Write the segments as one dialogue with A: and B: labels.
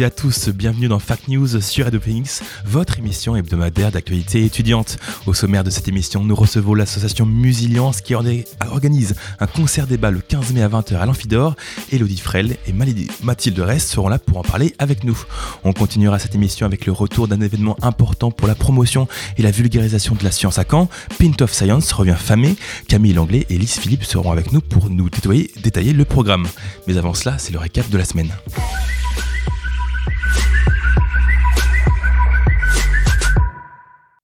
A: Et à tous, bienvenue dans Fact News sur Radio Phoenix, votre émission hebdomadaire d'actualité étudiante. Au sommaire de cette émission, nous recevons l'association Musiliance qui organise un concert débat le 15 mai à 20h à l'Amphidore. Elodie Frel et Mathilde Rest seront là pour en parler avec nous. On continuera cette émission avec le retour d'un événement important pour la promotion et la vulgarisation de la science à Caen. Pint of Science revient famé. Camille Langlais et Lise Philippe seront avec nous pour nous détailler le programme. Mais avant cela, c'est le récap de la semaine.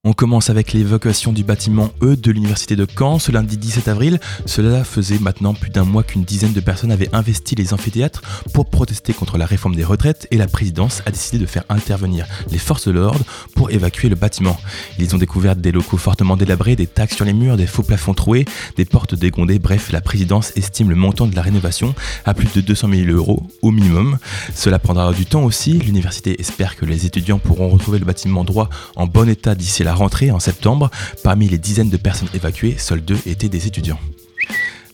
A: On commence avec l'évacuation du bâtiment E de l'université de Caen ce lundi 17 avril. Cela faisait maintenant plus d'un mois qu'une dizaine de personnes avaient investi les amphithéâtres pour protester contre la réforme des retraites et la présidence a décidé de faire intervenir les forces de l'ordre pour évacuer le bâtiment. Ils ont découvert des locaux fortement délabrés, des tags sur les murs, des faux plafonds troués, des portes dégondées. Bref, la présidence estime le montant de la rénovation à plus de 200 000 euros au minimum. Cela prendra du temps aussi. L'université espère que les étudiants pourront retrouver le bâtiment droit en bon état d'ici la rentrée en septembre. Parmi les dizaines de personnes évacuées, seuls deux étaient des étudiants.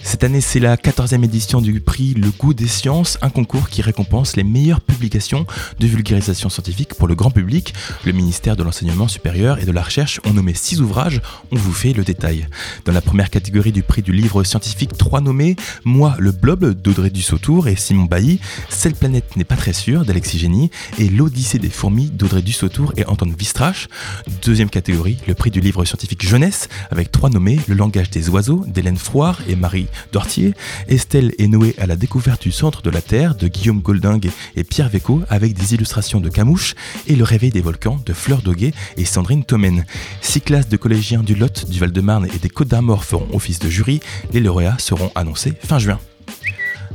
A: Cette année, c'est la 14e édition du prix Le goût des sciences, un concours qui récompense les meilleures publications de vulgarisation scientifique pour le grand public. Le ministère de l'Enseignement supérieur et de la Recherche ont nommé six ouvrages, on vous fait le détail. Dans la première catégorie du prix du livre scientifique, trois nommés Moi, le blob d'Audrey Dussautour et Simon Bailly, Cette planète n'est pas très sûre d'Alexis Génie et L'Odyssée des fourmis d'Audrey Dussautour et Antoine Vistrache. Deuxième catégorie, le prix du livre scientifique jeunesse, avec trois nommés Le langage des oiseaux d'Hélène Froire et Marie Dortier, Estelle et Noé à la découverte du centre de la Terre de Guillaume Golding et Pierre Véco avec des illustrations de Camouche et Le réveil des volcans de Fleur Doguet et Sandrine Tomen. Six classes de collégiens du Lot, du Val-de-Marne et des Côtes d'Armor feront office de jury. Les lauréats seront annoncés fin juin.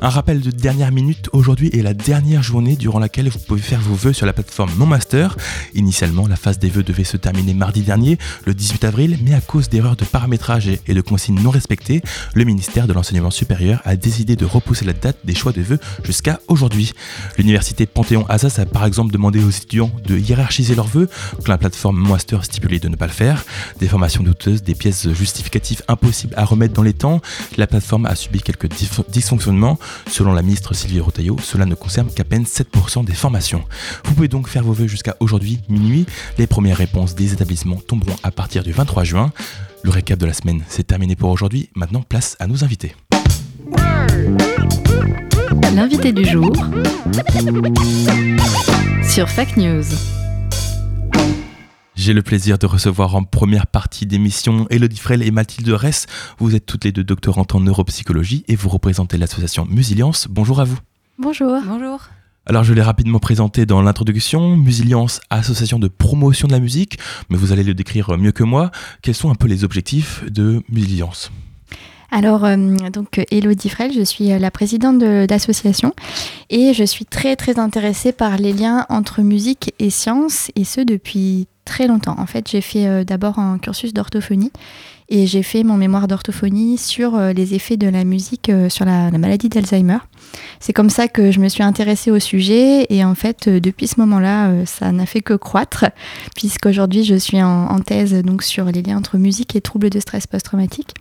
A: Un rappel de dernière minute, aujourd'hui est la dernière journée durant laquelle vous pouvez faire vos vœux sur la plateforme Mon Master. Initialement, la phase des vœux devait se terminer mardi dernier, le 18 avril, mais à cause d'erreurs de paramétrage et de consignes non respectées, le ministère de l'Enseignement supérieur a décidé de repousser la date des choix de vœux jusqu'à aujourd'hui. L'université Panthéon-Assas a par exemple demandé aux étudiants de hiérarchiser leurs vœux, quand la plateforme Mon Master stipulait de ne pas le faire. Des formations douteuses, des pièces justificatives impossibles à remettre dans les temps, la plateforme a subi quelques dysfonctionnements. Selon la ministre Sylvie Rotaillot, cela ne concerne qu'à peine 7% des formations. Vous pouvez donc faire vos vœux jusqu'à aujourd'hui, minuit. Les premières réponses des établissements tomberont à partir du 23 juin. Le récap de la semaine, c'est terminé pour aujourd'hui. Maintenant, place à nos invités.
B: L'invité du jour sur Fact News.
A: J'ai le plaisir de recevoir en première partie d'émission Elodie Frel et Mathilde Ress. Vous êtes toutes les deux doctorantes en neuropsychologie et vous représentez l'association Musiliance. Bonjour à vous.
C: Bonjour.
B: Bonjour.
A: Alors je l'ai rapidement présenté dans l'introduction, Musiliance, association de promotion de la musique, mais vous allez le décrire mieux que moi. Quels sont un peu les objectifs de Musiliance?
C: Alors, euh, donc, Elodie Frel, je suis la présidente de l'association et je suis très, très intéressée par les liens entre musique et science, et ce depuis très longtemps. En fait, j'ai fait euh, d'abord un cursus d'orthophonie et j'ai fait mon mémoire d'orthophonie sur euh, les effets de la musique euh, sur la, la maladie d'Alzheimer. C'est comme ça que je me suis intéressée au sujet et en fait, depuis ce moment-là, ça n'a fait que croître puisqu'aujourd'hui, je suis en, en thèse donc sur les liens entre musique et troubles de stress post-traumatique.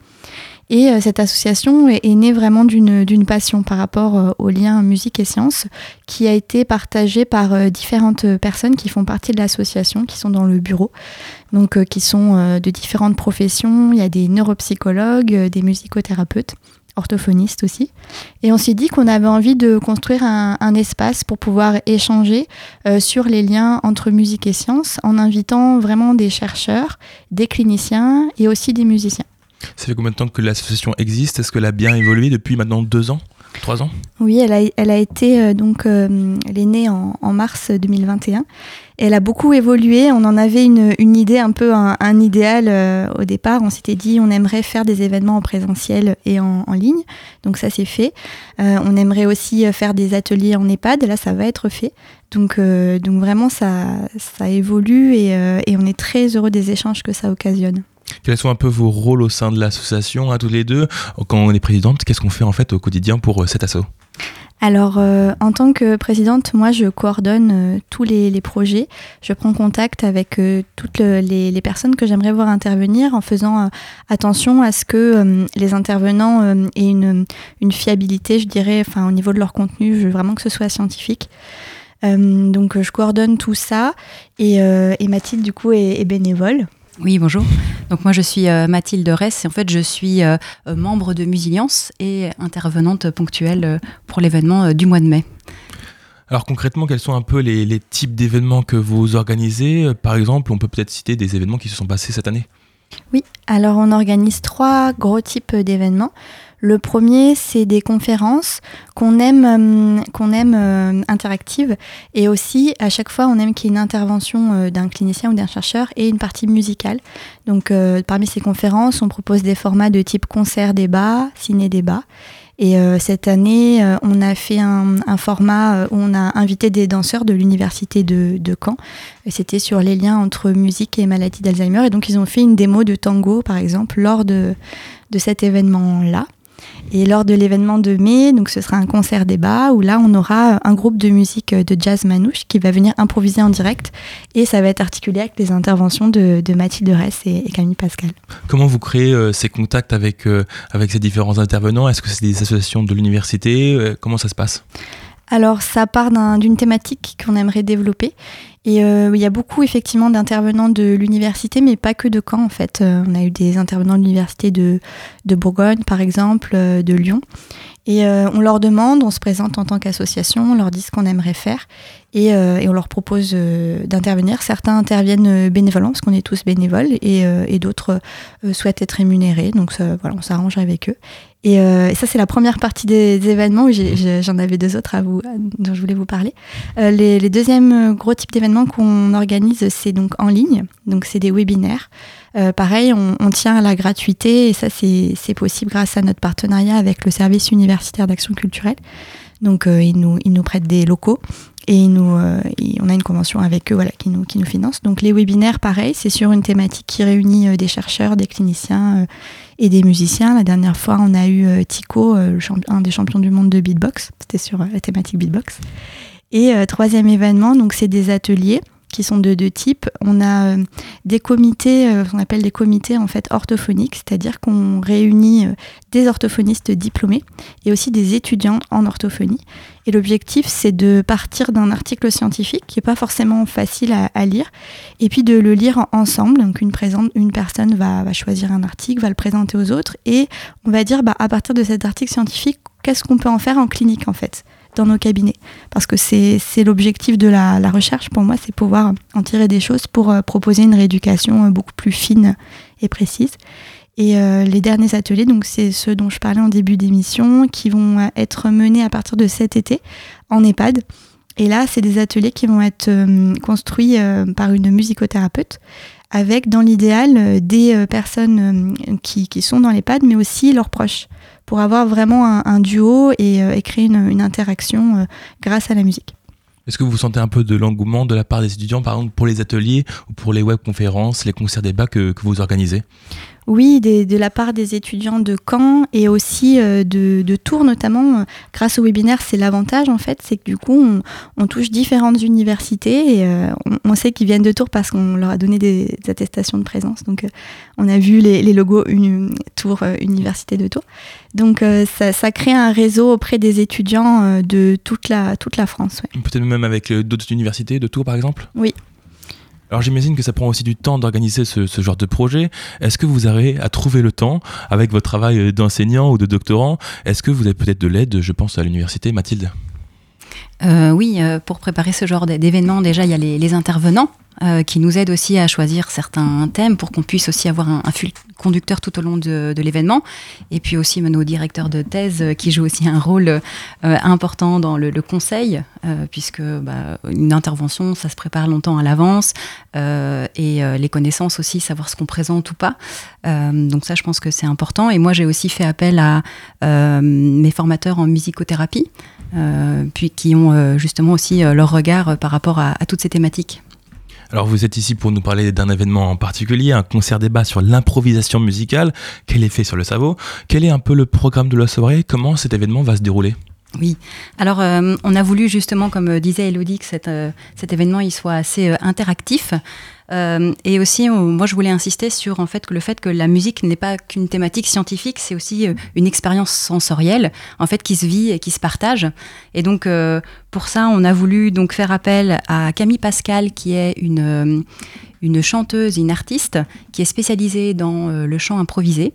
C: Et euh, cette association est, née vraiment d'une passion par rapport euh, au lien musique et sciences qui a été partagée par euh, différentes personnes qui font partie de l'association, qui sont dans le bureau, donc qui sont de différentes professions. Il y a des neuropsychologues, des musicothérapeutes orthophonistes aussi. Et on s'est dit qu'on avait envie de construire un, espace pour pouvoir échanger sur les liens entre musique et science en invitant vraiment des chercheurs, des cliniciens et aussi des musiciens.
A: Ça fait combien de temps que l'association existe? Est-ce qu'elle a bien évolué depuis maintenant deux ans? Trois ans?
C: Oui, elle a, elle a été euh, donc, euh, est née en, mars 2021. Elle a beaucoup évolué. On en avait une, une idée, un peu un, idéal euh, au départ. On s'était dit, on aimerait faire des événements en présentiel et en, en ligne. Donc ça, c'est fait. Euh, on aimerait aussi euh, faire des ateliers en EHPAD. Là, ça va être fait. Donc, donc vraiment, ça, ça évolue et, et on est très heureux des échanges que ça occasionne.
A: Quels sont un peu vos rôles au sein de l'association, à tous les deux Quand on est présidente, qu'est-ce qu'on fait en fait au quotidien pour euh, cet assaut?
C: Alors, euh, en tant que présidente, moi, je coordonne euh, tous les, projets. Je prends contact avec toutes le- les, personnes que j'aimerais voir intervenir en faisant attention à ce que les intervenants aient une, fiabilité, je dirais, enfin, au niveau de leur contenu. Je veux vraiment que ce soit scientifique. Donc, je coordonne tout ça. Et, Mathilde, du coup, est bénévole.
D: Oui, bonjour. Donc moi je suis euh, Mathilde Ress et en fait je suis euh, euh, membre de Musiliance et intervenante ponctuelle euh, pour l'événement euh, du mois de mai.
A: Alors concrètement, quels sont un peu les, les types d'événements que vous organisez? Par exemple, on peut peut-être citer des événements qui se sont passés cette année.
C: Oui, alors on organise trois gros types d'événements. Le premier, c'est des conférences qu'on aime, euh, qu'on aime euh, interactives et aussi à chaque fois on aime qu'il y ait une intervention euh, d'un clinicien ou d'un chercheur et une partie musicale. Donc parmi ces conférences, on propose des formats de type concert-débat, ciné-débat. Et cette année, on a fait un, format où on a invité des danseurs de l'université de, de Caen. Et C'était sur les liens entre musique et maladie d'Alzheimer. Et donc, ils ont fait une démo de tango, par exemple, lors de, de cet événement-là. Et lors de l'événement de mai, donc ce sera un concert débat où là on aura un groupe de musique de jazz manouche qui va venir improviser en direct et ça va être articulé avec les interventions de, de Mathilde Ress et, Camille Pascal.
A: Comment vous créez euh, ces contacts avec, euh, avec ces différents intervenants? Est-ce que c'est des associations de l'université? Euh, Comment ça se passe?
C: Alors ça part d'un- d'une thématique qu'on aimerait développer et euh, il y a beaucoup effectivement d'intervenants de l'université mais pas que de Caen en fait. Euh, on a eu des intervenants de l'université de, Bourgogne par exemple, euh, de Lyon et on leur demande, on se présente en tant qu'association, on leur dit ce qu'on aimerait faire et, on leur propose d'intervenir. Certains interviennent bénévolement parce qu'on est tous bénévoles et, d'autres souhaitent être rémunérés donc voilà, on s'arrange avec eux. Et, euh, et ça, c'est la première partie des, des événements. j'ai- J'en avais deux autres à vous, dont je voulais vous parler. Euh, les, les deuxièmes euh, gros types d'événements qu'on organise, c'est donc en ligne. Donc, c'est des webinaires. Euh, pareil, on, on tient à la gratuité et ça, c'est possible grâce à notre partenariat avec le service universitaire d'action culturelle. Donc, ils, nous, ils nous prêtent des locaux et ils nous, euh, ils- on a une convention avec eux voilà, qui, nous, qui nous finance. Donc, les webinaires, pareil, c'est sur une thématique qui réunit euh, des chercheurs, des cliniciens euh, et des musiciens. La dernière fois, on a eu euh, Tico, euh, un des champions du monde de beatbox. C'était sur euh, la thématique beatbox. Et troisième événement, donc c'est des ateliers qui sont de deux types. On a euh, des comités, euh, qu'on appelle des comités en fait orthophoniques, c'est-à-dire qu'on réunit euh, des orthophonistes diplômés et aussi des étudiants en orthophonie. Et l'objectif, c'est de partir d'un article scientifique qui n'est pas forcément facile à, lire, et puis de le lire en- ensemble. Donc une, personne va, va choisir un article, va le présenter aux autres, et on va dire bah, à partir de cet article scientifique, qu'est-ce qu'on peut en faire en clinique en fait? Dans nos cabinets. Parce que c'est l'objectif de la, recherche pour moi, c'est pouvoir en tirer des choses pour euh, proposer une rééducation euh, beaucoup plus fine et précise. Et euh, les derniers ateliers, donc c'est ceux dont je parlais en début d'émission, qui vont être menés à partir de cet été en EHPAD. Et là, c'est des ateliers qui vont être construits par une musicothérapeute avec, dans l'idéal, euh, des euh, personnes euh, qui, qui sont dans l'EHPAD, mais aussi leurs proches, pour avoir vraiment un, duo et, créer une, interaction grâce à la musique.
A: Est-ce que vous sentez un peu de l'engouement de la part des étudiants, par exemple pour les ateliers ou pour les webconférences, les concerts débats que, que vous organisez?
C: Oui, des- de la part des étudiants de Caen et aussi euh, de, de Tours notamment. grâce au webinaire, c'est l'avantage en fait, c'est que du coup, on, on touche différentes universités et euh, on, on sait qu'ils viennent de Tours parce qu'on leur a donné des, des attestations de présence. Donc, euh, on a vu les, les logos Tours, euh, Université de Tours. Donc, ça, ça crée un réseau auprès des étudiants de toute la, toute la France. ouais.
A: Peut-être même avec d'autres universités, de Tours par exemple?
C: Oui.
A: Alors j'imagine que ça prend aussi du temps d'organiser ce, genre de projet. Est-ce que vous arrivez à trouver le temps avec votre travail d'enseignant ou de doctorant? Est-ce que vous avez peut-être de l'aide, je pense à l'université, Mathilde?
D: Euh, oui, euh, pour préparer ce genre d'événement, déjà, il y a les, intervenants euh, qui nous aident aussi à choisir certains thèmes pour qu'on puisse aussi avoir un, fil conducteur tout au long de, l'événement. Et puis aussi nos directeurs de thèse qui jouent aussi un rôle important dans le, conseil, puisque bah, une intervention, ça se prépare longtemps à l'avance, et les connaissances aussi, savoir ce qu'on présente ou pas. Donc ça, je pense que c'est important. Et moi, j'ai aussi fait appel à mes formateurs en musicothérapie, puis qui ont euh, justement aussi euh, leur regard euh, par rapport à, à toutes ces thématiques.
A: Alors vous êtes ici pour nous parler d'un événement en particulier, un concert débat sur l'improvisation musicale, quel effet sur le cerveau, quel est un peu le programme de la soirée, comment cet événement va se dérouler?
D: Oui. Alors, euh, on a voulu justement, comme euh, disait Elodie, que cet, euh, cet événement soit assez interactif. Et aussi, moi, je voulais insister sur le fait que la musique n'est pas qu'une thématique scientifique, c'est aussi une expérience sensorielle, en fait, qui se vit et qui se partage. Et donc, pour ça, on a voulu faire appel à Camille Pascal, qui est une chanteuse, une artiste, qui est spécialisée dans le chant improvisé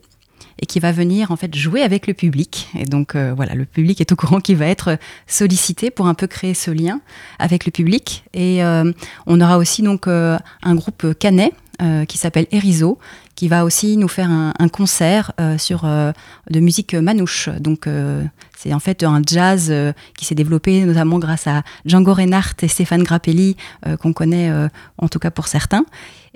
D: et qui va venir en fait jouer avec le public. Et donc euh, voilà, le public est au courant qu'il va être sollicité pour un peu créer ce lien avec le public. Et euh, on aura aussi donc euh, un groupe canet qui s'appelle Erizo, qui va aussi nous faire un, un concert sur de musique manouche. Donc c'est en fait un jazz qui s'est développé notamment grâce à Django Reinhardt et Stéphane Grappelli, qu'on connaît en tout cas pour certains.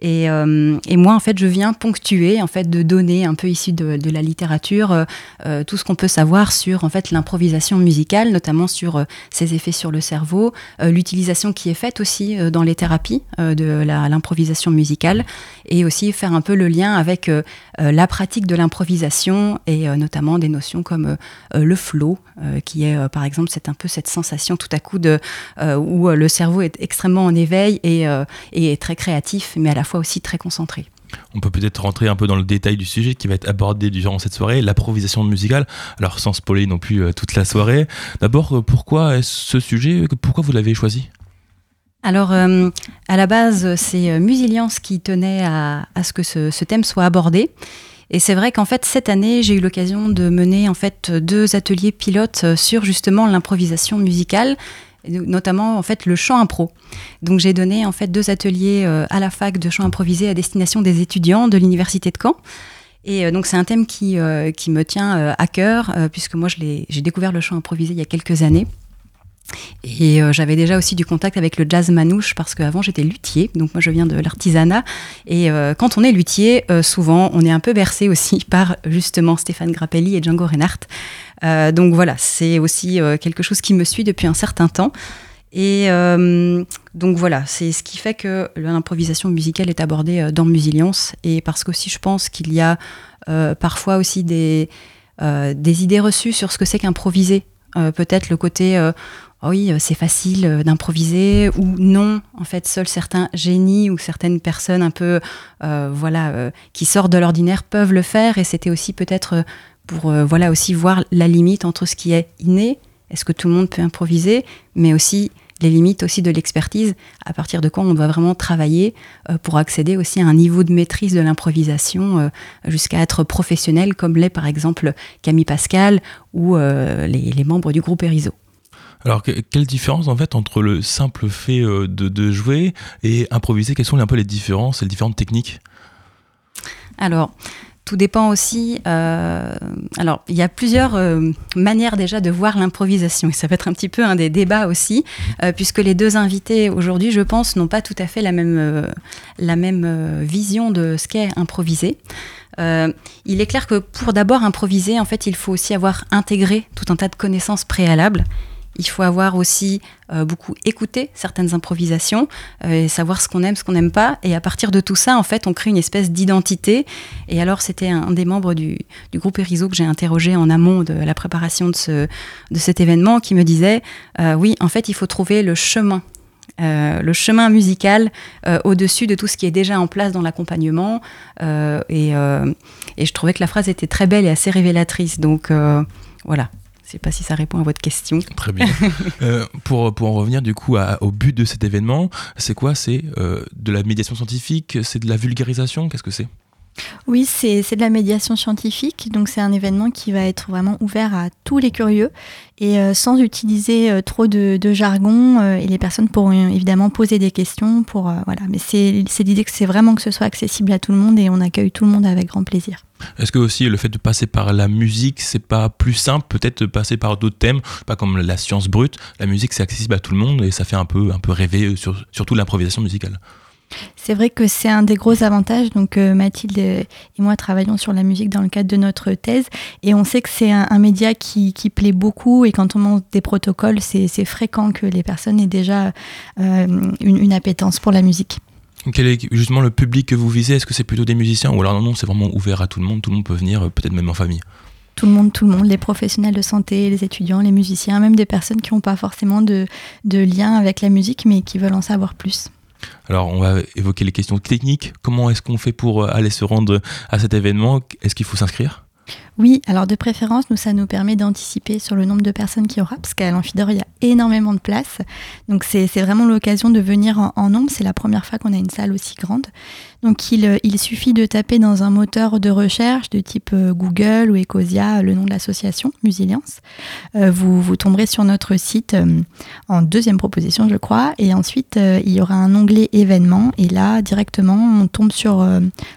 D: Et, euh, et moi, en fait, je viens ponctuer, en fait, de données un peu issues de, de la littérature, euh, euh, tout ce qu'on peut savoir sur, en fait, l'improvisation musicale, notamment sur euh, ses effets sur le cerveau, euh, l'utilisation qui est faite aussi dans les thérapies de l'improvisation musicale, et aussi faire un peu le lien avec euh, euh, la pratique de l'improvisation et euh, notamment des notions comme le flow, qui est, par exemple, c'est un peu cette sensation tout à coup où le cerveau est extrêmement en éveil et, est très créatif, mais à la fois aussi très concentré.
A: On peut peut-être rentrer un peu dans le détail du sujet qui va être abordé durant cette soirée, l'improvisation musicale, alors sans spoiler non plus toute la soirée. D'abord, pourquoi ce sujet? Pourquoi vous l'avez choisi?
D: Alors, euh, à la base, c'est euh, Musiliance qui tenait à, ce que ce, thème soit abordé. Et c'est vrai qu'en fait, cette année, j'ai eu l'occasion de mener en fait deux ateliers pilotes euh, sur justement l'improvisation musicale, notamment en fait le chant impro. Donc, j'ai donné en fait deux ateliers à la fac de chant improvisé à destination des étudiants de l'université de Caen. Et donc, c'est un thème qui, me tient à cœur, puisque moi, j'ai découvert le chant improvisé il y a quelques années. Et euh, j'avais déjà aussi du contact avec le jazz manouche parce qu'avant j'étais luthier, donc moi je viens de l'artisanat. Et euh, quand on est luthier, euh, souvent on est un peu bercé aussi par justement Stéphane Grappelli et Django Reinhardt. Donc voilà, c'est aussi quelque chose qui me suit depuis un certain temps. Et donc voilà, c'est ce qui fait que l'improvisation musicale est abordée dans Musiliance et parce qu'aussi je pense qu'il y a parfois aussi des, des idées reçues sur ce que c'est qu'improviser. Peut-être le côté oh oui, euh, c'est facile euh, d'improviser ou non. En fait, seuls certains génies ou certaines personnes un peu, euh, voilà, qui sortent de l'ordinaire peuvent le faire. Et c'était aussi peut-être pour, voilà, aussi voir la limite entre ce qui est inné, est-ce que tout le monde peut improviser, mais aussi les limites aussi de l'expertise, à partir de quoi on doit vraiment travailler pour accéder aussi à un niveau de maîtrise de l'improvisation jusqu'à être professionnel, comme l'est par exemple Camille Pascal ou les, les membres du groupe Erizo.
A: Alors, que- quelle différence en fait entre le simple fait euh, de, de jouer et improviser? Quelles sont un peu les différences et les différentes techniques?
D: Alors, tout dépend aussi. euh, alors, il y a plusieurs euh, manières déjà de voir l'improvisation, et ça va être un petit peu un des débats aussi, euh, puisque les deux invités aujourd'hui, je pense, n'ont pas tout à fait la même, la même vision de ce qu'est improviser. Euh, il est clair que pour d'abord improviser, en fait, il faut aussi avoir intégré tout un tas de connaissances préalables. Il faut avoir aussi euh, beaucoup écouté certaines improvisations euh, et savoir ce qu'on aime, ce qu'on n'aime pas. Et à partir de tout ça, en fait, on crée une espèce d'identité. Et alors, c'était un, des membres du, groupe Erizo que j'ai interrogé en amont de la préparation de, ce, de cet événement qui me disait euh, oui, en fait, il faut trouver le chemin. le chemin musical au-dessus de tout ce qui est déjà en place dans l'accompagnement. Et, je trouvais que la phrase était très belle et assez révélatrice. Donc voilà, je ne sais pas si ça répond à votre question.
A: Très bien. Euh, pour, pour en revenir du coup à- au but de cet événement, c'est quoi? C'est euh, de la médiation scientifique? C'est de la vulgarisation? Qu'est-ce que c'est?
C: Oui, c'est de la médiation scientifique, donc c'est un événement qui va être vraiment ouvert à tous les curieux et euh, sans utiliser euh, trop de, jargon. Euh, et les personnes pourront évidemment poser des questions. Pour, voilà. Mais c'est l'idée que c'est vraiment que ce soit accessible à tout le monde et on accueille tout le monde avec grand plaisir.
A: Est-ce que aussi le fait de passer par la musique, c'est pas plus simple peut-être de passer par d'autres thèmes, pas comme la science brute? La musique, c'est accessible à tout le monde et ça fait un peu, un peu rêver, sur, surtout l'improvisation musicale.
C: C'est vrai que c'est un des gros avantages. Donc euh, Mathilde et moi travaillons sur la musique dans le cadre de notre thèse et on sait que c'est un, média qui, plaît beaucoup et quand on monte des protocoles, c'est fréquent que les personnes aient déjà euh, une, appétence pour la musique.
A: Quel est justement le public que vous visez? Est-ce que c'est plutôt des musiciens ou alors non, non c'est vraiment ouvert à tout le monde, tout le monde peut venir, euh, peut-être même en famille
C: tout le monde, tout le monde, les professionnels de santé, les étudiants, les musiciens, même des personnes qui n'ont pas forcément de, de lien avec la musique mais qui veulent en savoir plus.
A: Alors, on va évoquer les questions techniques. Comment est-ce qu'on fait pour euh, aller se rendre à cet événement? Est-ce qu'il faut s'inscrire?
C: Oui, alors de préférence, nous, ça nous permet d'anticiper sur le nombre de personnes qu'il y aura, parce qu'à l'amphidore, il y a énormément de place. Donc c'est vraiment l'occasion de venir en, en nombre. C'est la première fois qu'on a une salle aussi grande. Donc il, il, suffit de taper dans un moteur de recherche de type euh, Google ou Ecosia le nom de l'association, Musilience. Euh, vous, tomberez sur notre site euh, en deuxième proposition, je crois. Et ensuite, il y aura un onglet événements. Et là, directement, on tombe sur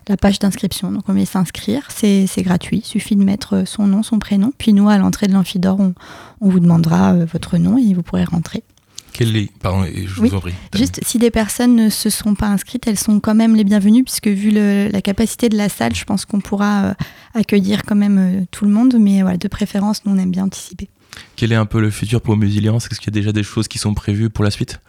C: la page d'inscription. Donc on met s'inscrire. C'est gratuit. Il suffit de mettre son nom, son prénom. Puis nous, à l'entrée de l'amphidore, on, vous demandera votre nom et vous pourrez rentrer.
A: Pardon, je vous en prie.
C: Juste, si des personnes ne se sont pas inscrites, elles sont quand même les bienvenues, puisque vu la capacité de la salle, je pense qu'on pourra euh, accueillir quand même euh, tout le monde, mais voilà, de préférence, nous, on aime bien anticiper.
A: Quel est un peu le futur pour Musilience Est-ce qu'il y a déjà des choses qui sont prévues pour la suite?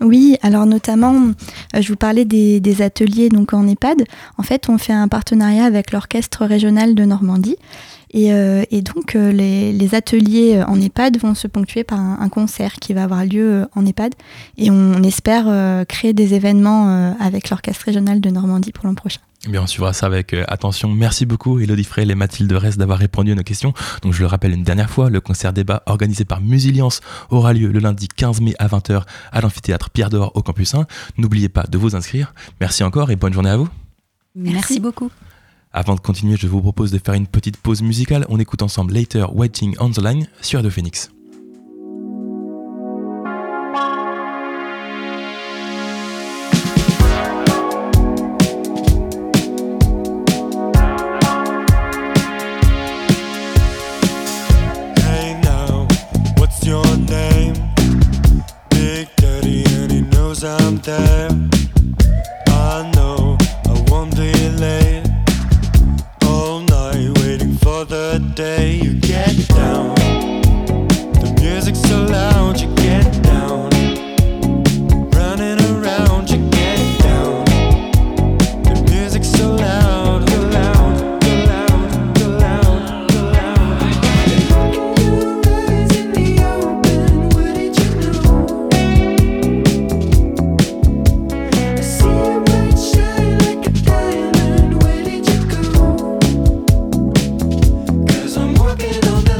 C: Oui, alors notamment, euh, je vous parlais des, des, ateliers donc en EHPAD. En fait, on fait un partenariat avec l'Orchestre régional de Normandie euh, et, donc, euh, les, ateliers euh, en EHPAD vont se ponctuer par un, concert qui va avoir lieu en EHPAD. Et on, espère créer des événements avec l'Orchestre régional de Normandie pour l'an prochain.
A: Eh bien, on suivra ça avec attention. Merci beaucoup, Elodie Frey et Mathilde Rest, d'avoir répondu à nos questions. Donc, je le rappelle une dernière fois, le concert débat organisé par Musilience aura lieu le lundi 15 mai à 20h à l'amphithéâtre Pierre d'Or au Campus 1. N'oubliez pas de vous inscrire. Merci encore et bonne journée à vous.
D: Merci beaucoup.
A: Avant de continuer, je vous propose de faire une petite pause musicale. On écoute ensemble Later Waiting on the Line sur de Phoenix. I'm there day. walking on the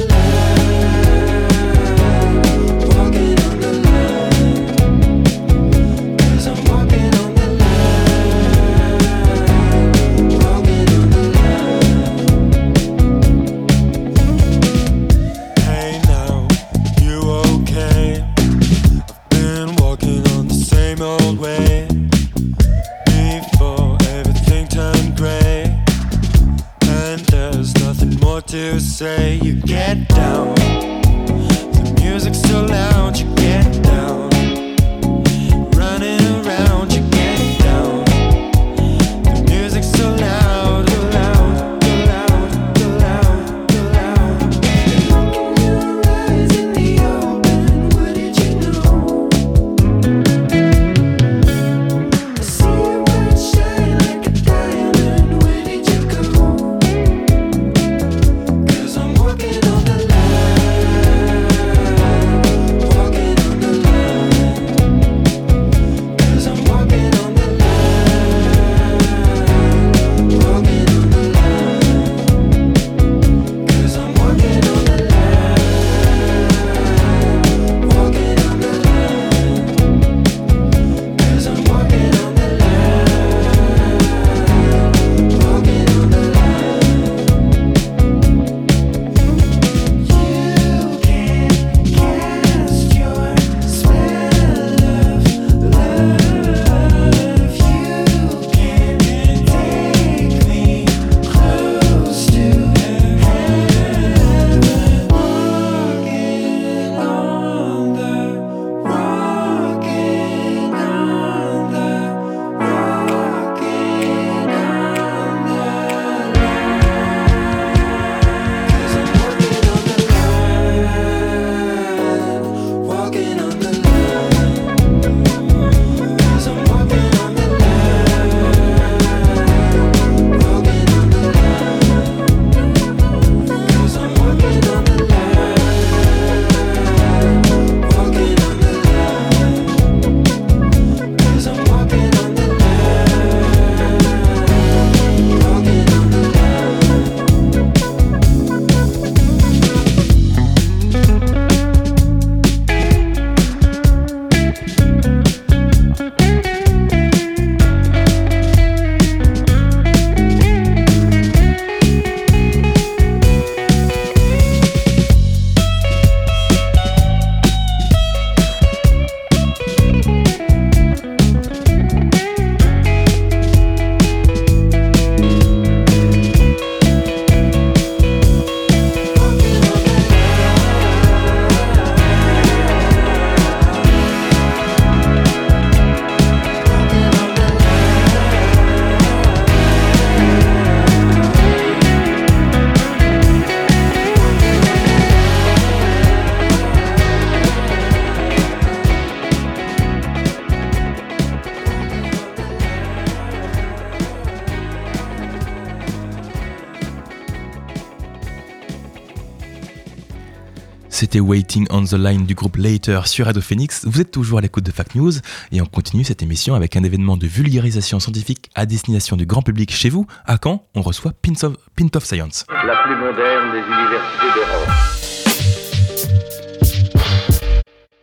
A: C'était Waiting on the Line du groupe Later sur Radio Phoenix. Vous êtes toujours à l'écoute de Fact News et on continue cette émission avec un événement de vulgarisation scientifique à destination du grand public chez vous. À Caen, on reçoit Pint of, Pint of Science.
E: La plus moderne des universités d'Europe.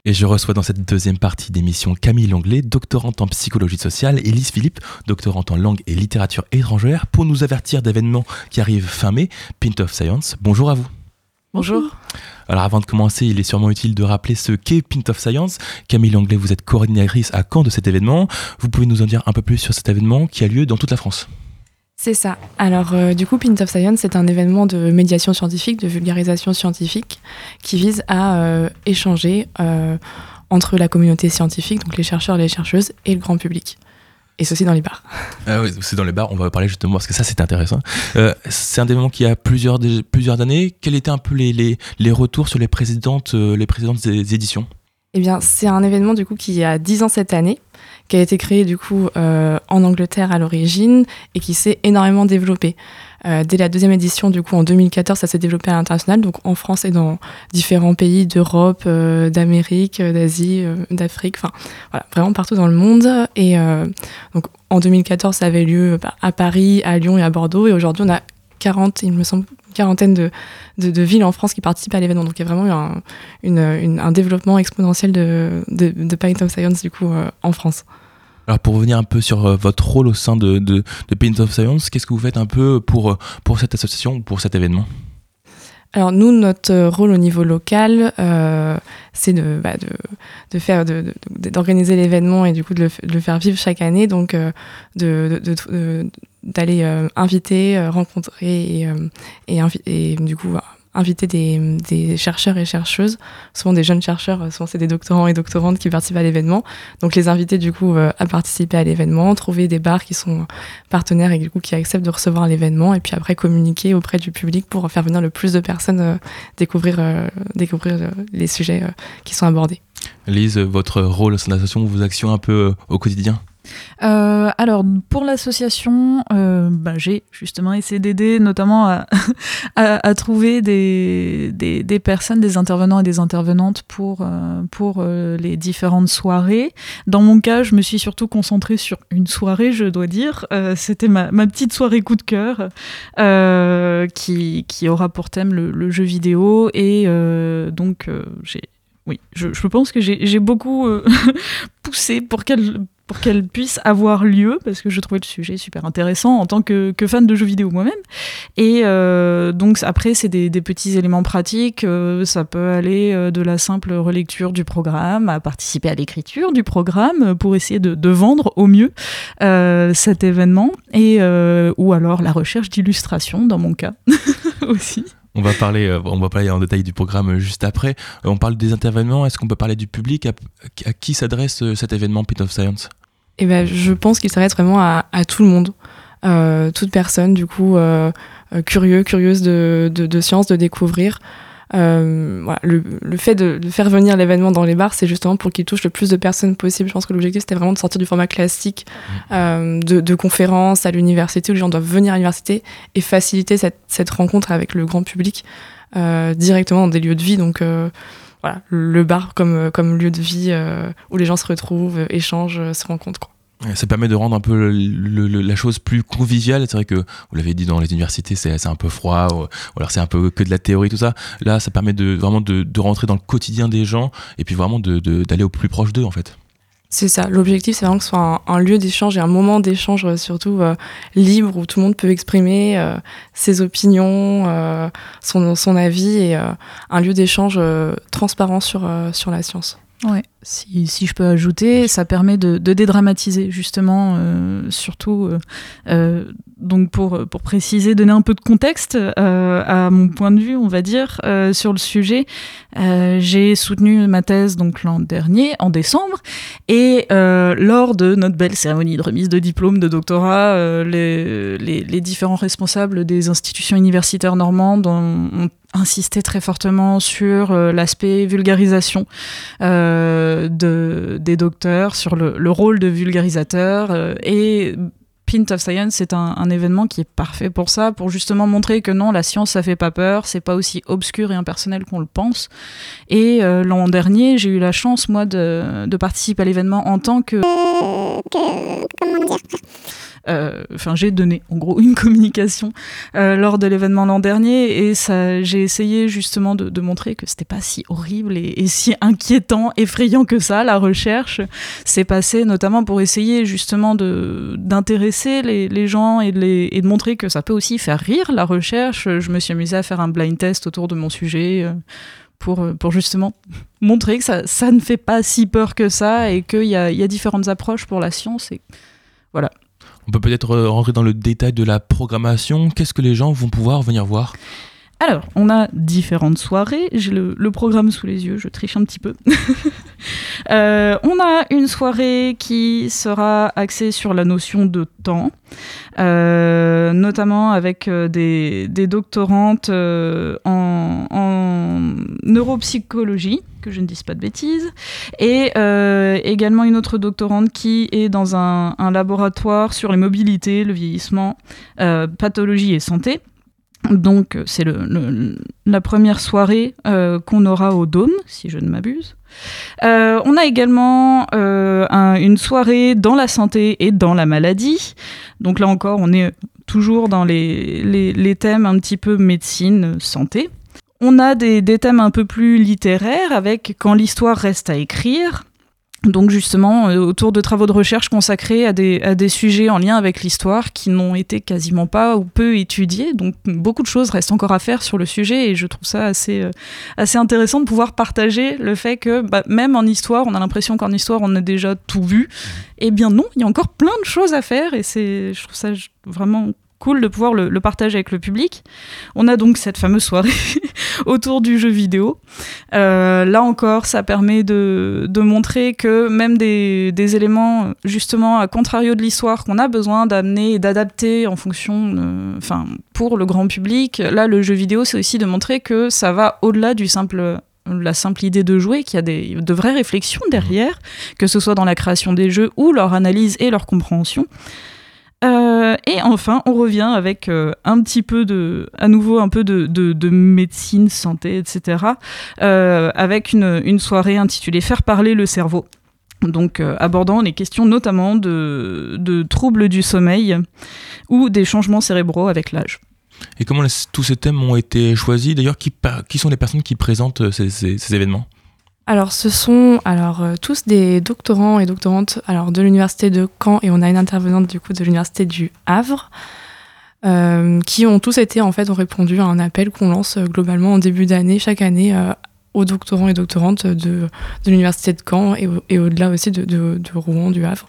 A: Et je reçois dans cette deuxième partie d'émission Camille Langlais, doctorante en psychologie sociale, et Lise Philippe, doctorante en langue et littérature étrangère, pour nous avertir d'événements qui arrivent fin mai. Pint of Science, bonjour à vous.
F: Bonjour.
A: Alors avant de commencer, il est sûrement utile de rappeler ce qu'est Pint of Science. Camille Langlais, vous êtes coordinatrice à Caen de cet événement. Vous pouvez nous en dire un peu plus sur cet événement qui a lieu dans toute la France
F: c'est ça. Alors, euh, du coup, Pint of Science, c'est un événement de médiation scientifique, de vulgarisation scientifique, qui vise à euh, échanger euh, entre la communauté scientifique, donc les chercheurs et les chercheuses, et le grand public. Et ceci dans les bars.
A: Ah oui, c'est dans les bars, on va parler justement, parce que ça c'est intéressant. Euh, c'est un événement qui a plusieurs, plusieurs années. Quels étaient un peu les, les, les retours sur les précédentes, euh, les précédentes éditions?
F: Eh bien, c'est un événement du coup qui a 10 ans cette année, qui a été créé du coup euh, en Angleterre à l'origine et qui s'est énormément développé. Euh, dès la deuxième édition, du coup, en 2014, ça s'est développé à l'international, donc en France et dans différents pays d'Europe, euh, d'Amérique, euh, d'Asie, d'Afrique, enfin, voilà, vraiment partout dans le monde. Et donc, en 2014, ça avait lieu bah, à Paris, à Lyon et à Bordeaux, et aujourd'hui, on a 40, il me semble, quarantaine de, villes en France qui participent à l'événement. Donc, il y a vraiment eu un, développement exponentiel de, de, de of Science, du coup, en France.
A: Alors pour revenir un peu sur euh, votre rôle au sein de, de, de of Science, qu'est-ce que vous faites un peu pour, euh, pour cette association, pour cet événement?
F: Alors nous, notre rôle au niveau local, euh, c'est de, bah, de, de, d'organiser l'événement et du coup de le, faire vivre chaque année, donc euh, d'aller euh, inviter, rencontrer et, et, du coup inviter des, chercheurs et chercheuses, souvent des jeunes chercheurs, souvent c'est des doctorants et doctorantes qui participent à l'événement. Donc les inviter du coup euh, à participer à l'événement, trouver des bars qui sont partenaires et du coup qui acceptent de recevoir l'événement et puis après communiquer auprès du public pour faire venir le plus de personnes euh, découvrir, euh, découvrir les sujets qui sont abordés.
A: Lise, votre rôle au sein de l'association, vos actions un peu au quotidien?
G: Euh, alors, pour l'association, euh, bah, j'ai justement essayé d'aider notamment à, trouver des, personnes, des intervenants et des intervenantes pour, euh, pour les différentes soirées. Dans mon cas, je me suis surtout concentrée sur une soirée, je dois dire. C'était ma, petite soirée coup de cœur qui, qui aura pour thème le, jeu vidéo. Et donc, oui, je, je, pense que j'ai beaucoup poussé pour qu'elle pour qu'elle puisse avoir lieu, parce que je trouvais le sujet super intéressant en tant que, que fan de jeux vidéo moi-même. Et euh, donc après, c'est des, petits éléments pratiques. Euh, ça peut aller euh, de la simple relecture du programme à participer à l'écriture du programme pour essayer de, vendre au mieux cet événement, et ou alors la recherche d'illustration dans mon cas aussi.
A: On va parler, on va parler en détail du programme juste après. On parle des intervenants. Est-ce qu'on peut parler du public? À, qui s'adresse cet événement Pit of Science?
F: Eh ben, je pense qu'il s'adresse vraiment à, tout le monde, euh, toute personne, du coup, euh, curieux, curieuse de, de, de, science, de découvrir. Euh, voilà, le, le, fait de, de faire venir l'événement dans les bars, c'est justement pour qu'il touche le plus de personnes possible. Je pense que l'objectif, c'était vraiment de sortir du format classique euh, de, de conférences à l'université, où les gens doivent venir à l'université et faciliter cette, cette, rencontre avec le grand public euh, directement dans des lieux de vie. Donc, euh, voilà, le bar comme, comme lieu de vie euh, où les gens se retrouvent, échangent, euh, se rencontrent. Quoi.
A: Ça permet de rendre un peu le, le, la chose plus conviviale. C'est vrai que vous l'avez dit dans les universités, c'est un peu froid, ou, alors c'est un peu que de la théorie, tout ça. Là, ça permet de vraiment de, de rentrer dans le quotidien des gens et puis vraiment d'aller de, au plus proche d'eux en fait.
F: C'est ça. L'objectif, c'est vraiment que ce soit un, un lieu d'échange et un moment d'échange euh, surtout euh, libre où tout le monde peut exprimer euh, ses opinions, euh, son, son, avis et euh, un lieu d'échange transparent sur, sur la science.
G: Ouais. Si, si, je peux ajouter, ça permet de, de dédramatiser justement, euh, surtout, euh, euh, donc pour, pour préciser, donner un peu de contexte euh, à mon point de vue, on va dire, sur le sujet. J'ai soutenu ma thèse donc l'an dernier, en décembre, et lors de notre belle cérémonie de remise de diplôme de doctorat, les, les, les, différents responsables des institutions universitaires normandes ont, ont insisté très fortement sur l'aspect vulgarisation. Euh, de, des docteurs sur le, le, rôle de vulgarisateur euh, et Pint of Science, c'est un, événement qui est parfait pour ça, pour justement montrer que non, la science, ça fait pas peur, c'est pas aussi obscur et impersonnel qu'on le pense. Et euh, l'an dernier, j'ai eu la chance, moi, de, participer à l'événement en tant que... euh, enfin j'ai donné en gros une communication euh, lors de l'événement l'an dernier et ça j'ai essayé justement de, montrer que c'était pas si horrible et, si inquiétant effrayant que ça la recherche c'est passé notamment pour essayer justement de d'intéresser les, gens et de, les, et de montrer que ça peut aussi faire rire la recherche. Je me suis amusée à faire un blind test autour de mon sujet euh, pour, pour justement montrer que ça, ça ne fait pas si peur que ça et qu'il y a, y a différentes approches pour la science et voilà
A: on peut peut-être rentrer dans le détail de la programmation. Qu'est-ce que les gens vont pouvoir venir voir?
G: Alors, on a différentes soirées. J'ai le, programme sous les yeux, je triche un petit peu. euh, on a une soirée qui sera axée sur la notion de temps, euh, notamment avec euh, des, doctorantes en, neuropsychologie, que je ne dise pas de bêtises, et également une autre doctorante qui est dans un, laboratoire sur les mobilités, le vieillissement, pathologie et santé. Donc c'est le, le, la première soirée euh, qu'on aura au Dôme, si je ne m'abuse. Euh, on a également euh, un, une soirée dans la santé et dans la maladie. Donc là encore, on est toujours dans les, les, les thèmes un petit peu médecine, santé. On a des, des thèmes un peu plus littéraires avec quand l'histoire reste à écrire. Donc justement, euh, autour de travaux de recherche consacrés à des, à des sujets en lien avec l'histoire qui n'ont été quasiment pas ou peu étudiés. Donc beaucoup de choses restent encore à faire sur le sujet et je trouve ça assez, euh, assez intéressant de pouvoir partager le fait que bah, même en histoire, on a l'impression qu'en histoire, on a déjà tout vu. Eh bien non, il y a encore plein de choses à faire et c'est, je trouve ça vraiment cool de pouvoir le, le, partager avec le public. On a donc cette fameuse soirée autour du jeu vidéo. Euh, là encore, ça permet de, montrer que même des, des, éléments, justement, à contrario de l'histoire, qu'on a besoin d'amener et d'adapter en fonction, enfin, pour le grand public, là, le jeu vidéo, c'est aussi de montrer que ça va au-delà du simple la simple idée de jouer, qu'il y a des, de vraies réflexions derrière, que ce soit dans la création des jeux ou leur analyse et leur compréhension. Euh, et enfin, on revient avec euh, un petit peu de, à nouveau un peu de, de, de médecine, santé, etc. Euh, avec une, soirée intitulée Faire parler le cerveau. Donc, abordant les questions notamment de, troubles du sommeil ou des changements cérébraux avec l'âge.
A: Et comment tous ces thèmes ont été choisis? D'ailleurs, qui, sont les personnes qui présentent ces événements?
F: Alors, ce sont alors euh, tous des doctorants et doctorantes alors de l'université de Caen et on a une intervenante du coup de l'université du Havre euh, qui ont tous été en fait ont répondu à un appel qu'on lance euh, globalement en début d'année chaque année aux doctorants et doctorantes de, de l'université de Caen et, et au-delà aussi de, de, Rouen, du Havre.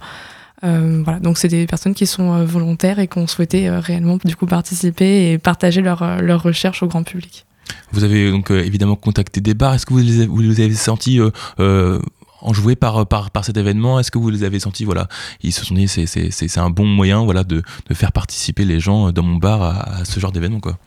F: Voilà, donc c'est des personnes qui sont volontaires et qui ont souhaité réellement du coup participer et partager leur, leur recherche au grand public.
A: Vous avez donc euh, évidemment contacté des bars. Est-ce que vous les avez, vous les avez sentis euh, euh, enjoués par, par, par cet événement? Est-ce que vous les avez sentis Voilà, ils se sont dit c'est, c'est, c'est un bon moyen voilà, de, de faire participer les gens dans mon bar à, ce genre d'événement quoi?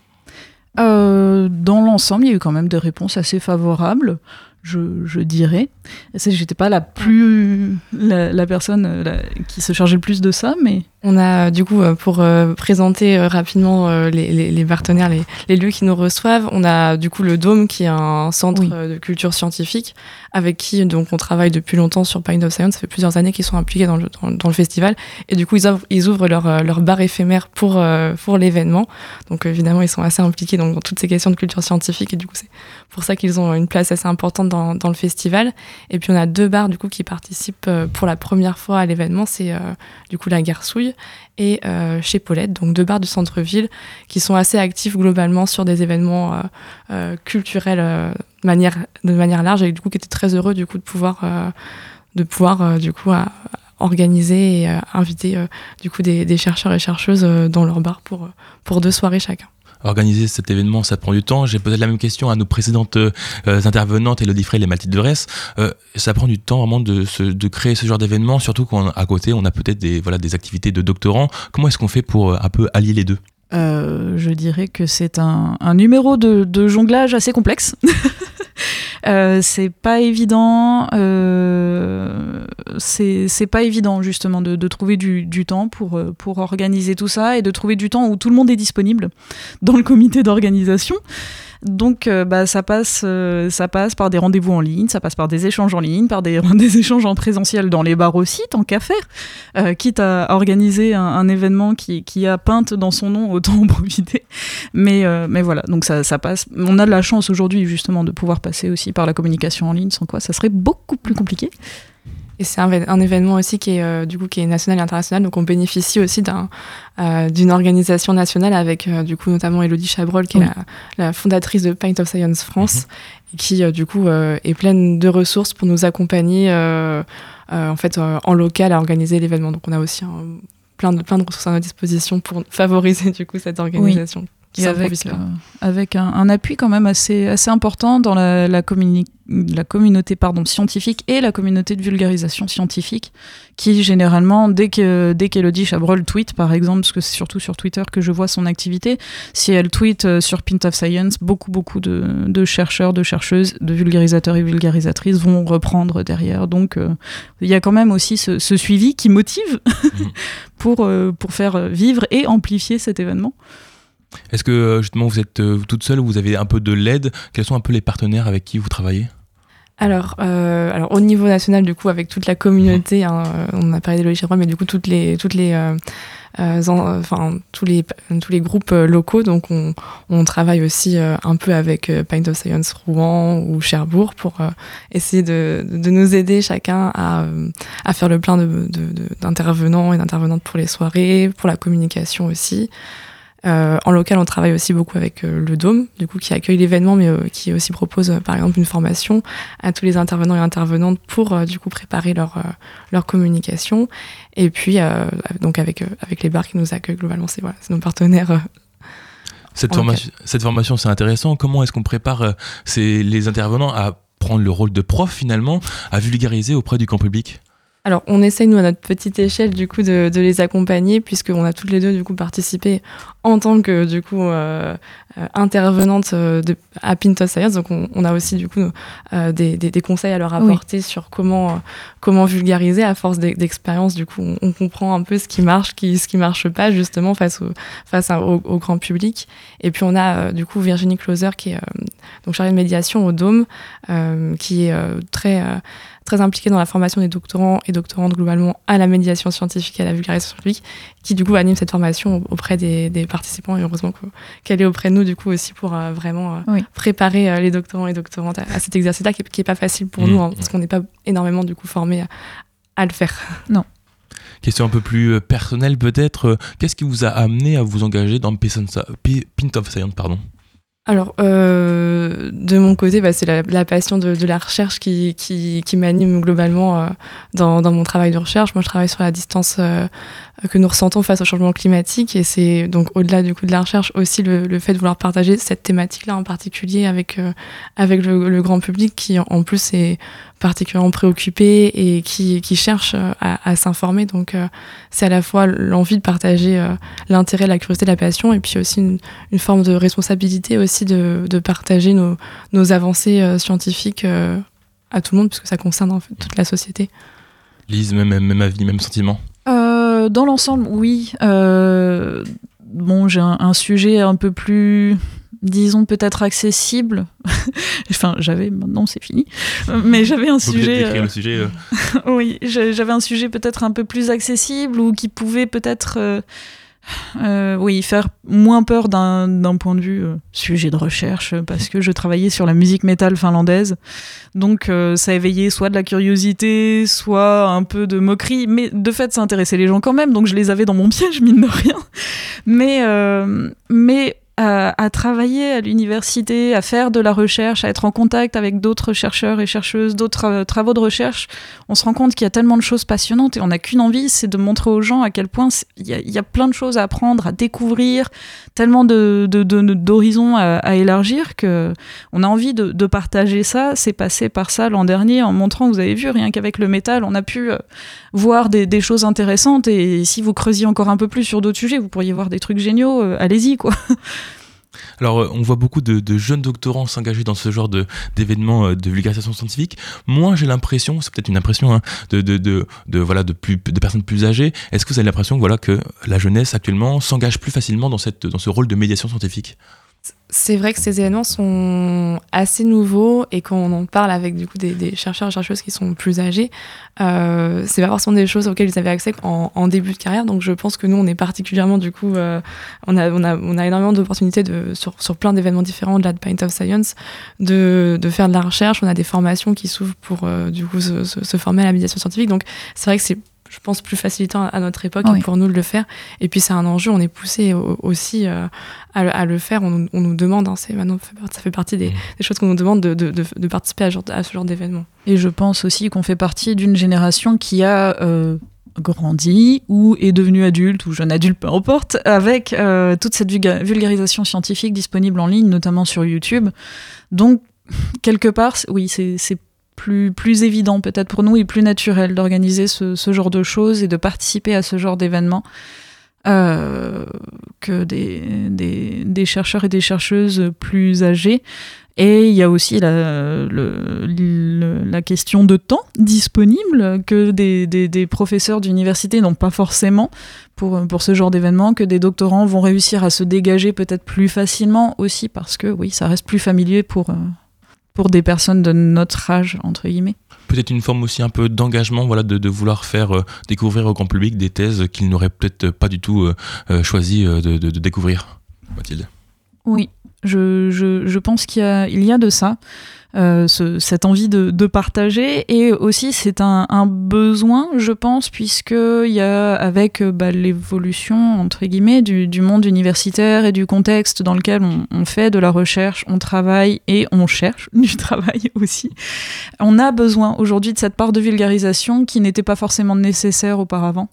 G: Dans l'ensemble, il y a eu quand même des réponses assez favorables, je, je dirais. J'étais pas la plus la, la personne la, qui se chargeait le plus de ça, mais
F: on a du coup pour euh, présenter euh, rapidement euh, les, les, les, partenaires, les, les, lieux qui nous reçoivent, on a du coup le Dôme qui est un centre oui. de culture scientifique avec qui donc on travaille depuis longtemps sur Pine of Science. Ça fait plusieurs années qu'ils sont impliqués dans le, dans, dans, le festival et du coup ils ouvrent, ils ouvrent leur, leur bar éphémère pour pour l'événement. Donc évidemment ils sont assez impliqués dans, dans toutes ces questions de culture scientifique et du coup c'est pour ça qu'ils ont une place assez importante dans, le festival. Et puis on a deux bars du coup qui participent pour la première fois à l'événement. C'est euh, du coup la Garçouille et euh, chez Paulette, donc deux bars du centre-ville qui sont assez actifs globalement sur des événements euh, euh, culturels euh, de manière, large et du coup qui étaient très heureux du coup de pouvoir, euh, organiser et inviter du coup des, chercheurs et chercheuses dans leur bar pour deux soirées chacun
A: organiser cet événement, ça prend du temps. J'ai posé la même question à nos précédentes euh, intervenantes, Elodie Frey et Mathilde de Resse. Euh, ça prend du temps vraiment de, créer ce genre d'événement, surtout quand côté on a peut-être des, voilà, des activités de doctorants. Comment est-ce qu'on fait pour euh, un peu allier les deux?
G: Euh, je dirais que c'est un, numéro de, jonglage assez complexe. Euh, c'est pas évident. Euh, c'est pas évident justement de, de trouver du, du, temps pour, pour organiser tout ça et de trouver du temps où tout le monde est disponible dans le comité d'organisation. Donc, euh, bah, ça, passe, euh, ça passe par des rendez-vous en ligne, ça passe par des échanges en ligne, par des, échanges en présentiel dans les bars aussi, tant qu'à faire. Euh, quitte à organiser un, événement qui, qui, a peinte dans son nom, autant en profiter. Mais, mais voilà, donc ça, ça, passe. On a de la chance aujourd'hui, justement, de pouvoir passer aussi par la communication en ligne, sans quoi ça serait beaucoup plus compliqué.
F: Et c'est un, un, événement aussi qui est euh, du coup qui est national et international, donc on bénéficie aussi d'un euh, d'une organisation nationale avec euh, du coup notamment Elodie Chabrol qui est la, la, fondatrice de Paint of Science France mhm. et qui du coup est pleine de ressources pour nous accompagner en fait en local à organiser l'événement. Donc on a aussi plein de plein de ressources à notre disposition pour favoriser du coup cette organisation.
G: Avec, avec un, un, appui quand même assez, assez important dans la, la, la communauté pardon, scientifique et la communauté de vulgarisation scientifique, qui généralement, dès que dès qu'Elodie Chabrol tweet, par exemple, parce que c'est surtout sur Twitter que je vois son activité, si elle tweet euh, sur Pint of Science, beaucoup beaucoup de, de, chercheurs, de chercheuses, de vulgarisateurs et vulgarisatrices vont reprendre derrière. Donc euh, il y a quand même aussi ce, ce suivi qui motive pour, euh, pour faire vivre et amplifier cet événement.
A: Est-ce que justement vous êtes toute seule ou vous avez un peu de l'aide? Quels sont un peu les partenaires avec qui vous travaillez?
F: Alors, euh, alors, au niveau national, du coup, avec toute la communauté, hein, euh, on a parlé de Loïc mais du coup, toutes les, toutes les, euh, euh enfin, tous les, tous les groupes locaux. Donc, on, on travaille aussi un peu avec Paint of Science Rouen ou Cherbourg pour essayer de, de, nous aider chacun à, à faire le plein d'intervenants de, et d'intervenantes pour les soirées, pour la communication aussi. Euh, en local, on travaille aussi beaucoup avec euh, le Dôme, du coup, qui accueille l'événement, mais euh, qui aussi propose, par exemple, une formation à tous les intervenants et intervenantes pour, du coup, préparer leur, leur communication. Et puis, donc, avec, avec les bars qui nous accueillent, globalement, c'est voilà, nos partenaires.
A: Cette, formation, cette formation, c'est intéressant. Comment est-ce qu'on prépare les intervenants à prendre le rôle de prof, finalement, à vulgariser auprès du grand public?
F: Alors, on essaye, nous, à notre petite échelle, du coup, de, de les accompagner, puisqu'on a toutes les deux, du coup, participé en tant que, du coup, euh, euh intervenante euh, de, à Pinto Science. Donc, on, on, a aussi, du coup, euh, des, des, des, conseils à leur apporter sur comment, comment vulgariser. À force d'expérience, du coup, on, on, comprend un peu ce qui marche, qui, ce qui marche pas, justement, face au, face au, au, grand public. Et puis, on a, du coup, Virginie Closer, qui est donc chargée de médiation au Dôme, qui est très très impliquée dans la formation des doctorants et doctorantes globalement à la médiation scientifique et à la vulgarisation scientifique, qui du coup anime cette formation auprès des, participants et heureusement qu'elle est auprès de nous du coup aussi pour euh, vraiment euh, préparer euh, les doctorants et doctorantes à, cet exercice-là qui, n'est pas facile pour mmh. nous hein, parce qu'on n'est pas énormément du coup formés à, le faire.
G: Non.
A: Question un peu plus personnelle peut-être, qu'est-ce qui vous a amené à vous engager dans Pint of Science pardon?
F: Alors, euh, de mon côté, bah, c'est la, passion de, la recherche qui, qui, m'anime globalement euh, dans, mon travail de recherche. Moi, je travaille sur la distance euh, que nous ressentons face au changement climatique et c'est donc au-delà du coup de la recherche aussi le, fait de vouloir partager cette thématique-là en particulier avec, avec le, grand public qui en plus est particulièrement préoccupé et qui, qui cherche à, s'informer. Donc, c'est à la fois l'envie de partager l'intérêt, la curiosité, la passion et puis aussi une, une forme de responsabilité aussi de, partager nos, nos avancées euh, scientifiques euh, à tout le monde, puisque ça concerne en fait, toute la société.
A: Lise, même, même avis, même sentiment?
G: Euh, Dans l'ensemble, oui. bon, j'ai un, sujet un peu plus disons peut-être accessible. enfin, j'avais, maintenant c'est fini. Mais j'avais un sujet.
A: Le sujet
G: oui, j'avais un sujet peut-être un peu plus accessible ou qui pouvait peut-être euh, oui, faire moins peur d'un point de vue euh, sujet de recherche, parce que je travaillais sur la musique métal finlandaise. Donc euh, ça éveillait soit de la curiosité, soit un peu de moquerie, mais de fait ça intéressait les gens quand même, donc je les avais dans mon piège, mine de rien. Mais, mais à, travailler à l'université, à faire de la recherche, à être en contact avec d'autres chercheurs et chercheuses, d'autres travaux de recherche, on se rend compte qu'il y a tellement de choses passionnantes et on n'a qu'une envie, c'est de montrer aux gens à quel point il y, a plein de choses à apprendre, à découvrir, tellement d'horizons de, à, élargir que on a envie de, partager ça. C'est passé par ça l'an dernier en montrant, vous avez vu, rien qu'avec le métal, on a pu euh, voir des, des, choses intéressantes et si vous creusiez encore un peu plus sur d'autres sujets, vous pourriez voir des trucs géniaux. Euh, allez-y quoi.
A: Alors, euh, on voit beaucoup de, jeunes doctorants s'engager dans ce genre d'événements euh, de vulgarisation scientifique. Moi, j'ai l'impression, c'est peut-être une impression, hein, de, voilà, de personnes plus âgées. Est-ce que vous avez l'impression voilà, que la jeunesse actuellement s'engage plus facilement dans, cette, dans ce rôle de médiation scientifique?
F: C'est vrai que ces événements sont assez nouveaux et quand on en parle avec du coup des, chercheurs et chercheuses qui sont plus âgés, euh, c'est pas forcément des choses auxquelles ils avaient accès en, début de carrière. Donc je pense que nous on est particulièrement du coup, euh, on, a, on, a, on a énormément d'opportunités sur, sur plein d'événements différents de la Pint of Science de, de faire de la recherche. On a des formations qui s'ouvrent pour euh, du coup se former à la médiation scientifique. Donc c'est vrai que c'est je pense, plus facilitant à notre époque
G: Oui.
F: pour nous de le faire. Et puis c'est un enjeu, on est poussé au- aussi euh, à, le- à le faire. On, nous- on nous demande, hein, c'est maintenant ça fait partie des, des choses qu'on nous demande de, de- de- de participer à, ce genre- à ce genre d'événement.
G: Et je pense aussi qu'on fait partie d'une génération qui a euh, grandi ou est devenue adulte ou jeune adulte, peu importe, avec euh, toute cette vulga- vulgarisation scientifique disponible en ligne, notamment sur YouTube. Donc, quelque part, oui, c'est c'est plus, évident peut-être pour nous et plus naturel d'organiser ce, genre de choses et de participer à ce genre d'événements. euh, que des, chercheurs et des chercheuses plus âgés. Et il y a aussi la, question de temps disponible que des professeurs d'université n'ont pas forcément pour, pour ce genre d'événement, que des doctorants vont réussir à se dégager peut-être plus facilement aussi parce que oui, ça reste plus familier pour, euh, pour des personnes de notre âge, entre guillemets.
A: Peut-être une forme aussi un peu d'engagement, voilà, de, de vouloir faire euh, découvrir au grand public des thèses qu'ils n'auraient peut-être pas du tout euh, euh, choisi de, de- de découvrir. Mathilde.
G: Oui, je, pense qu'il y y a de ça, euh, ce- cette envie de, partager, et aussi c'est un, besoin, je pense, puisqu'il y a, avec euh, bah, l'évolution, entre guillemets, du, monde universitaire et du contexte dans lequel on fait de la recherche, on travaille et on cherche du travail aussi, on a besoin aujourd'hui de cette part de vulgarisation qui n'était pas forcément nécessaire auparavant.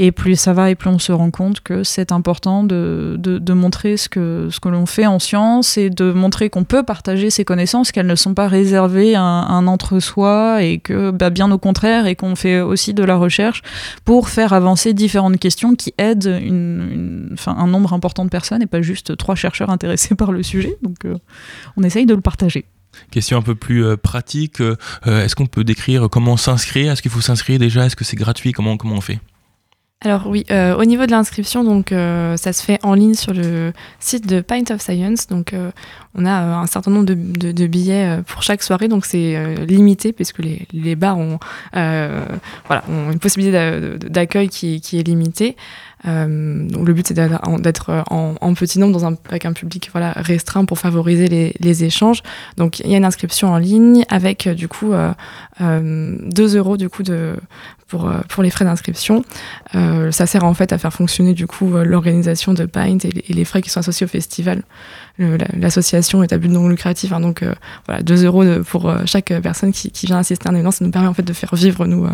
G: Et plus ça va et plus on se rend compte que c'est important de, de, montrer ce que, ce que l'on fait en science et de montrer qu'on peut partager ses connaissances, qu'elles ne sont pas réservées à un, entre-soi et que bah, bien au contraire et qu'on fait aussi de la recherche pour faire avancer différentes questions qui aident une, une- un nombre important de personnes et pas juste trois chercheurs intéressés par le sujet. Donc euh, on essaye de le partager.
A: Question un peu plus euh, pratique, euh, est-ce qu'on peut décrire comment s'inscrire? Est-ce qu'il faut s'inscrire déjà? Est-ce que c'est gratuit? Comment, comment on fait?
F: Alors oui, euh, au niveau de l'inscription, donc euh, ça se fait en ligne sur le site de Pint of Science. Donc euh, on a un certain nombre de, billets pour chaque soirée, donc c'est limité puisque les, bars ont, voilà, ont une possibilité d'accueil qui est limitée. Euh, donc le but c'est d'être en- d'être en, petit nombre dans un, avec un public voilà, restreint pour favoriser les, les échanges. Donc il y a une inscription en ligne avec euh, du coup euh, euh, 2 euros du coup de, pour, euh, pour les frais d'inscription. Euh, ça sert en fait à faire fonctionner du coup euh, l'organisation de Pint et, les- frais qui sont associés au festival. L'association est à but non lucratif, hein, donc euh, voilà, 2 euros pour euh, chaque personne qui, qui vient assister à un événement, ça nous permet en fait de faire vivre nous euh,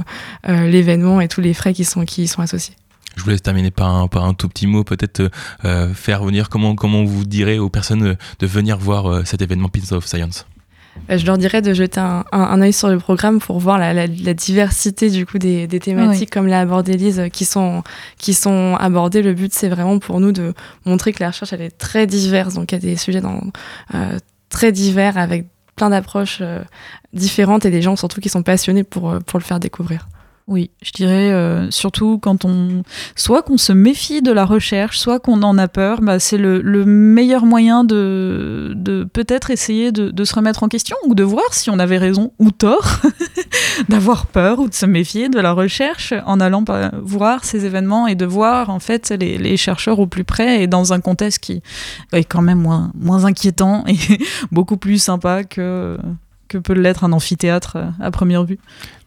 F: euh, l'événement et tous les frais qui sont, qui y sont associés.
A: Je vous laisse terminer par un, par un tout petit mot, peut-être euh, faire venir, comment, comment vous direz aux personnes euh, de venir voir euh, cet événement Pins of Science?
F: Euh, Je leur dirais de jeter un, un, un œil sur le programme pour voir la, la- la diversité du coup des, des thématiques
G: Oui.
F: comme l'a abordé Lise euh, qui sont, qui sont abordées. Le but c'est vraiment pour nous de montrer que la recherche elle est très diverse, donc il y a des sujets dans, euh, très divers avec plein d'approches euh, différentes et des gens surtout qui sont passionnés pour, euh, pour le faire découvrir.
G: Oui, je dirais euh, surtout quand on soit qu'on se méfie de la recherche, soit qu'on en a peur, bah, c'est le, le meilleur moyen de, peut-être essayer de, se remettre en question ou de voir si on avait raison ou tort d'avoir peur ou de se méfier de la recherche en allant voir ces événements et de voir en fait les, les chercheurs au plus près et dans un contexte qui est quand même moins, moins inquiétant et beaucoup plus sympa que, que peut l'être un amphithéâtre euh, à première vue.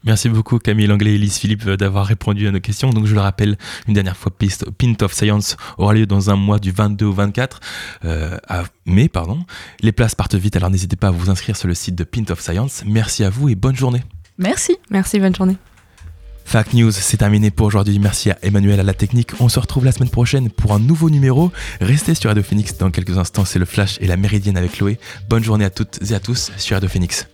A: Merci beaucoup Camille Langlais et Lise Philippe euh, d'avoir répondu à nos questions. Donc je le rappelle une dernière fois, Pint of Science aura lieu dans un mois du 22 au 24 euh, à mai. Pardon. Les places partent vite, alors n'hésitez pas à vous inscrire sur le site de Pint of Science. Merci à vous et bonne journée.
G: Merci.
F: Merci, bonne journée.
A: Fact News, c'est terminé pour aujourd'hui. Merci à Emmanuel à la technique. On se retrouve la semaine prochaine pour un nouveau numéro. Restez sur Radio Phoenix dans quelques instants. C'est le Flash et la Méridienne avec Chloé. Bonne journée à toutes et à tous sur Radio Phoenix.